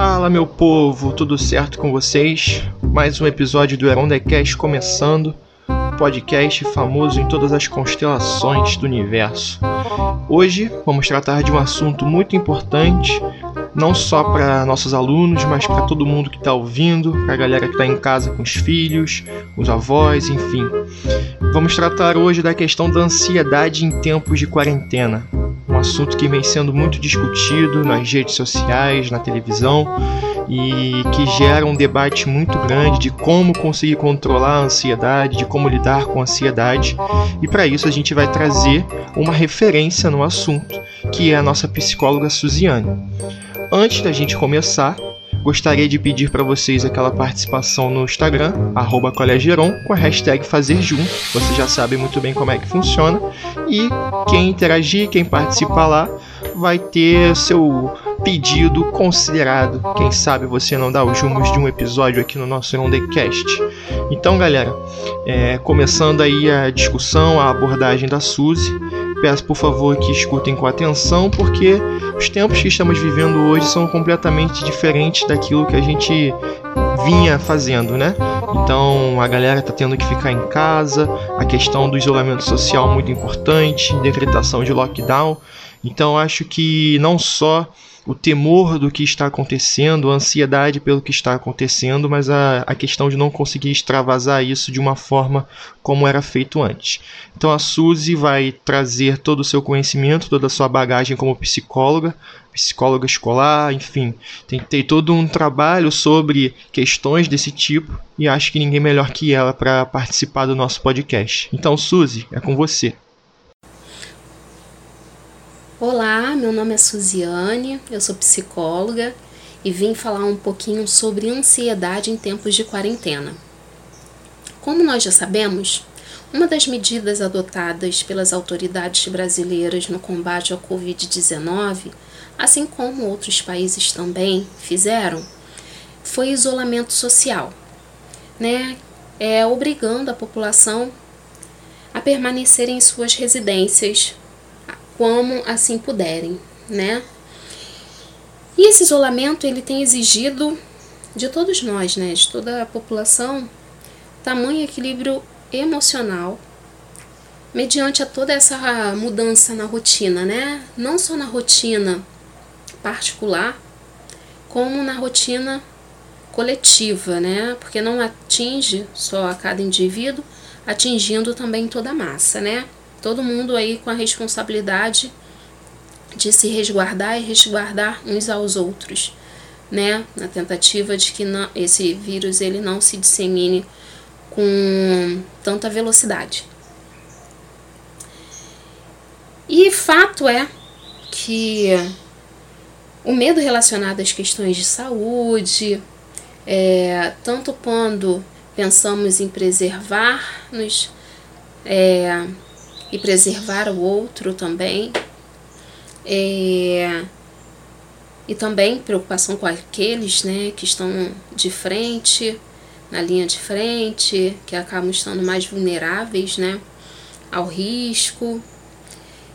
Fala meu povo, tudo certo com vocês? Mais um episódio do Heron Cast começando, podcast famoso em todas as constelações do universo. Hoje vamos tratar de um assunto muito importante, não só para nossos alunos, mas para todo mundo que está ouvindo, para a galera que está em casa com os filhos, os avós, enfim. Vamos tratar hoje da questão da ansiedade em tempos de quarentena um assunto que vem sendo muito discutido nas redes sociais, na televisão e que gera um debate muito grande de como conseguir controlar a ansiedade, de como lidar com a ansiedade. E para isso a gente vai trazer uma referência no assunto, que é a nossa psicóloga Suziane. Antes da gente começar, Gostaria de pedir para vocês aquela participação no Instagram, arroba com a hashtag Fazer Junto. Vocês já sabem muito bem como é que funciona. E quem interagir, quem participar lá, vai ter seu pedido considerado. Quem sabe você não dá os rumos de um episódio aqui no nosso Rondecast. Então, galera, é, começando aí a discussão, a abordagem da Suzy. Peço por favor que escutem com atenção, porque os tempos que estamos vivendo hoje são completamente diferentes daquilo que a gente vinha fazendo, né? Então a galera tá tendo que ficar em casa, a questão do isolamento social muito importante, decretação de lockdown. Então acho que não só o temor do que está acontecendo, a ansiedade pelo que está acontecendo, mas a, a questão de não conseguir extravasar isso de uma forma como era feito antes. Então a Suzy vai trazer todo o seu conhecimento, toda a sua bagagem como psicóloga, psicóloga escolar, enfim, tem, tem todo um trabalho sobre questões desse tipo e acho que ninguém melhor que ela para participar do nosso podcast. Então, Suzy, é com você. Meu nome é Suziane, eu sou psicóloga e vim falar um pouquinho sobre ansiedade em tempos de quarentena. Como nós já sabemos, uma das medidas adotadas pelas autoridades brasileiras no combate ao Covid-19, assim como outros países também fizeram, foi isolamento social, né? É, obrigando a população a permanecer em suas residências como assim puderem, né? E esse isolamento ele tem exigido de todos nós, né, de toda a população, tamanho equilíbrio emocional mediante a toda essa mudança na rotina, né? Não só na rotina particular, como na rotina coletiva, né? Porque não atinge só a cada indivíduo, atingindo também toda a massa, né? Todo mundo aí com a responsabilidade de se resguardar e resguardar uns aos outros, né? Na tentativa de que não, esse vírus ele não se dissemine com tanta velocidade. E fato é que o medo relacionado às questões de saúde, é, tanto quando pensamos em preservar-nos, é, e preservar o outro também. É, e também preocupação com aqueles né, que estão de frente, na linha de frente, que acabam estando mais vulneráveis né, ao risco.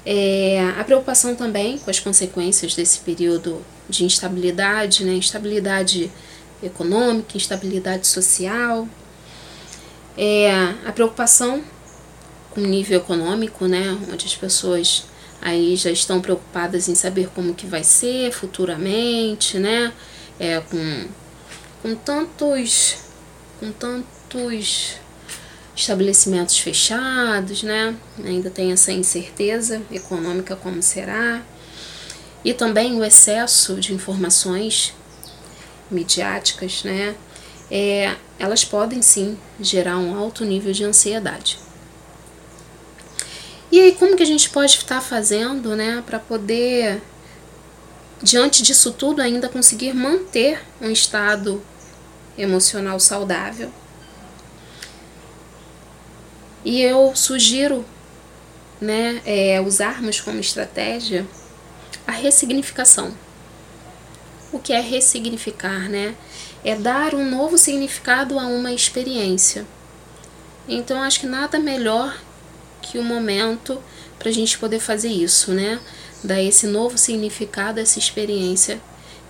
É, a preocupação também com as consequências desse período de instabilidade, né, instabilidade econômica, instabilidade social. É, a preocupação com nível econômico, né, onde as pessoas aí já estão preocupadas em saber como que vai ser futuramente, né, é, com, com tantos com tantos estabelecimentos fechados, né, ainda tem essa incerteza econômica como será e também o excesso de informações midiáticas, né, é, elas podem sim gerar um alto nível de ansiedade. E aí, como que a gente pode estar fazendo, né, para poder, diante disso tudo, ainda conseguir manter um estado emocional saudável? E eu sugiro, né, é, usarmos como estratégia a ressignificação. O que é ressignificar, né? É dar um novo significado a uma experiência. Então, acho que nada melhor que o momento para a gente poder fazer isso, né? Dar esse novo significado, essa experiência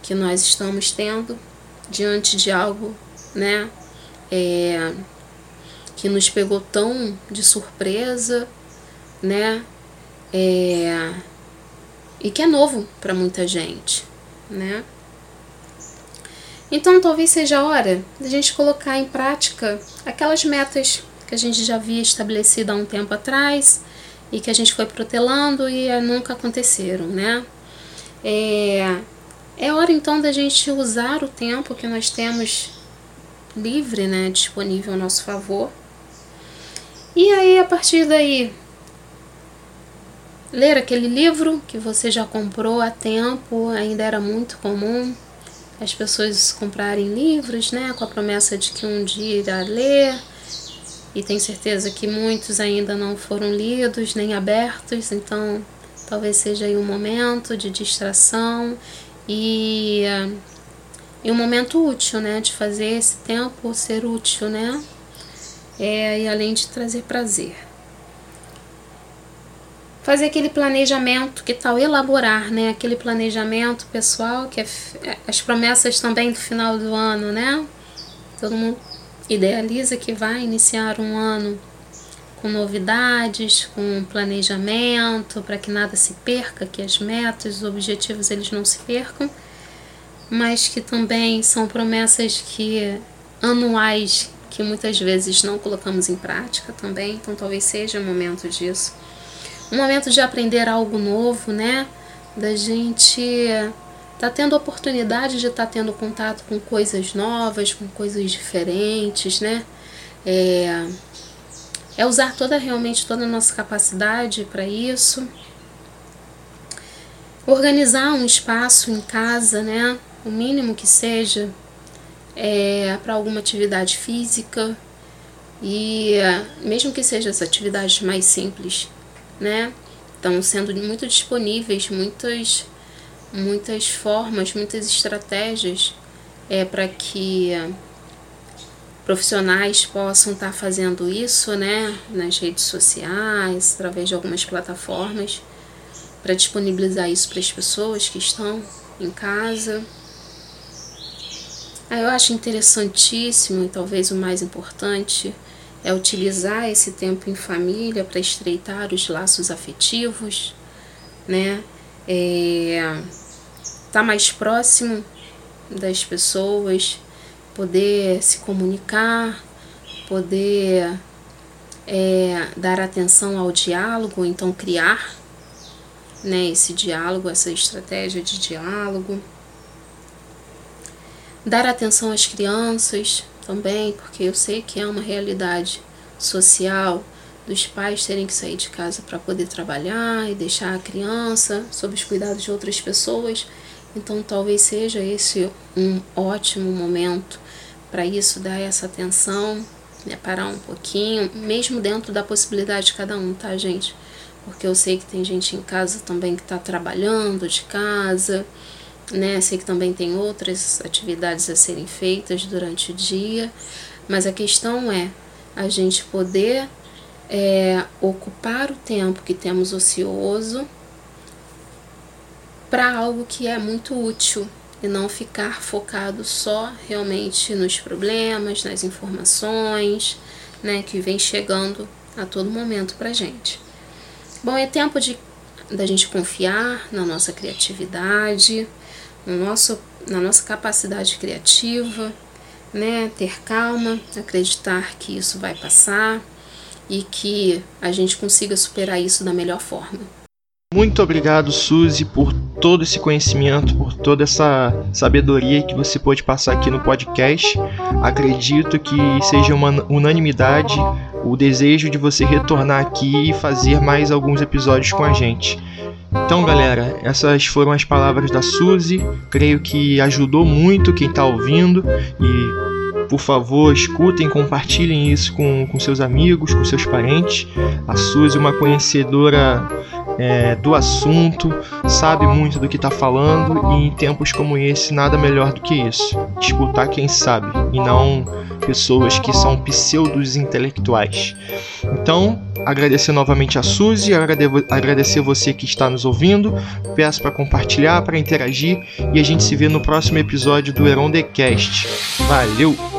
que nós estamos tendo diante de algo, né? É, que nos pegou tão de surpresa, né? É, e que é novo para muita gente, né? Então talvez seja a hora da gente colocar em prática aquelas metas que a gente já havia estabelecido há um tempo atrás e que a gente foi protelando e nunca aconteceram, né? É, é hora então da gente usar o tempo que nós temos livre, né, disponível ao nosso favor. E aí, a partir daí, ler aquele livro que você já comprou há tempo, ainda era muito comum as pessoas comprarem livros, né, com a promessa de que um dia irá ler. E tenho certeza que muitos ainda não foram lidos nem abertos, então talvez seja aí um momento de distração e, e um momento útil, né? De fazer esse tempo ser útil, né? É, e além de trazer prazer. Fazer aquele planejamento, que tal elaborar, né? Aquele planejamento pessoal, que é, é as promessas também do final do ano, né? Todo mundo idealiza que vai iniciar um ano com novidades, com planejamento, para que nada se perca, que as metas, os objetivos eles não se percam, mas que também são promessas que anuais que muitas vezes não colocamos em prática também, então talvez seja o momento disso. Um momento de aprender algo novo, né? Da gente tá tendo oportunidade de estar tá tendo contato com coisas novas, com coisas diferentes, né? É, é usar toda realmente toda a nossa capacidade para isso. Organizar um espaço em casa, né? O mínimo que seja é, para alguma atividade física e mesmo que seja essa atividade mais simples, né? Estão sendo muito disponíveis muitas muitas formas, muitas estratégias é para que profissionais possam estar tá fazendo isso, né, nas redes sociais, através de algumas plataformas, para disponibilizar isso para as pessoas que estão em casa. Ah, eu acho interessantíssimo e talvez o mais importante é utilizar esse tempo em família para estreitar os laços afetivos, né? É, tá mais próximo das pessoas, poder se comunicar, poder é, dar atenção ao diálogo, então criar né, esse diálogo, essa estratégia de diálogo. Dar atenção às crianças também, porque eu sei que é uma realidade social dos pais terem que sair de casa para poder trabalhar e deixar a criança sob os cuidados de outras pessoas. Então, talvez seja esse um ótimo momento para isso, dar essa atenção, né, parar um pouquinho, mesmo dentro da possibilidade de cada um, tá, gente? Porque eu sei que tem gente em casa também que está trabalhando de casa, né? Sei que também tem outras atividades a serem feitas durante o dia, mas a questão é a gente poder é, ocupar o tempo que temos ocioso para algo que é muito útil e não ficar focado só realmente nos problemas, nas informações, né, que vem chegando a todo momento para gente. Bom, é tempo de da gente confiar na nossa criatividade, no nosso, na nossa capacidade criativa, né, ter calma, acreditar que isso vai passar e que a gente consiga superar isso da melhor forma. Muito obrigado, Suzy, por todo esse conhecimento, por toda essa sabedoria que você pôde passar aqui no podcast. Acredito que seja uma unanimidade o desejo de você retornar aqui e fazer mais alguns episódios com a gente. Então, galera, essas foram as palavras da Suzy. Creio que ajudou muito quem está ouvindo e por favor, escutem, compartilhem isso com, com seus amigos, com seus parentes. A Suzy é uma conhecedora é, do assunto, sabe muito do que está falando e em tempos como esse nada melhor do que isso. Escutar quem sabe e não pessoas que são pseudos intelectuais. Então, agradecer novamente a Suzy, agradecer você que está nos ouvindo, peço para compartilhar, para interagir e a gente se vê no próximo episódio do Heron The Cast. Valeu!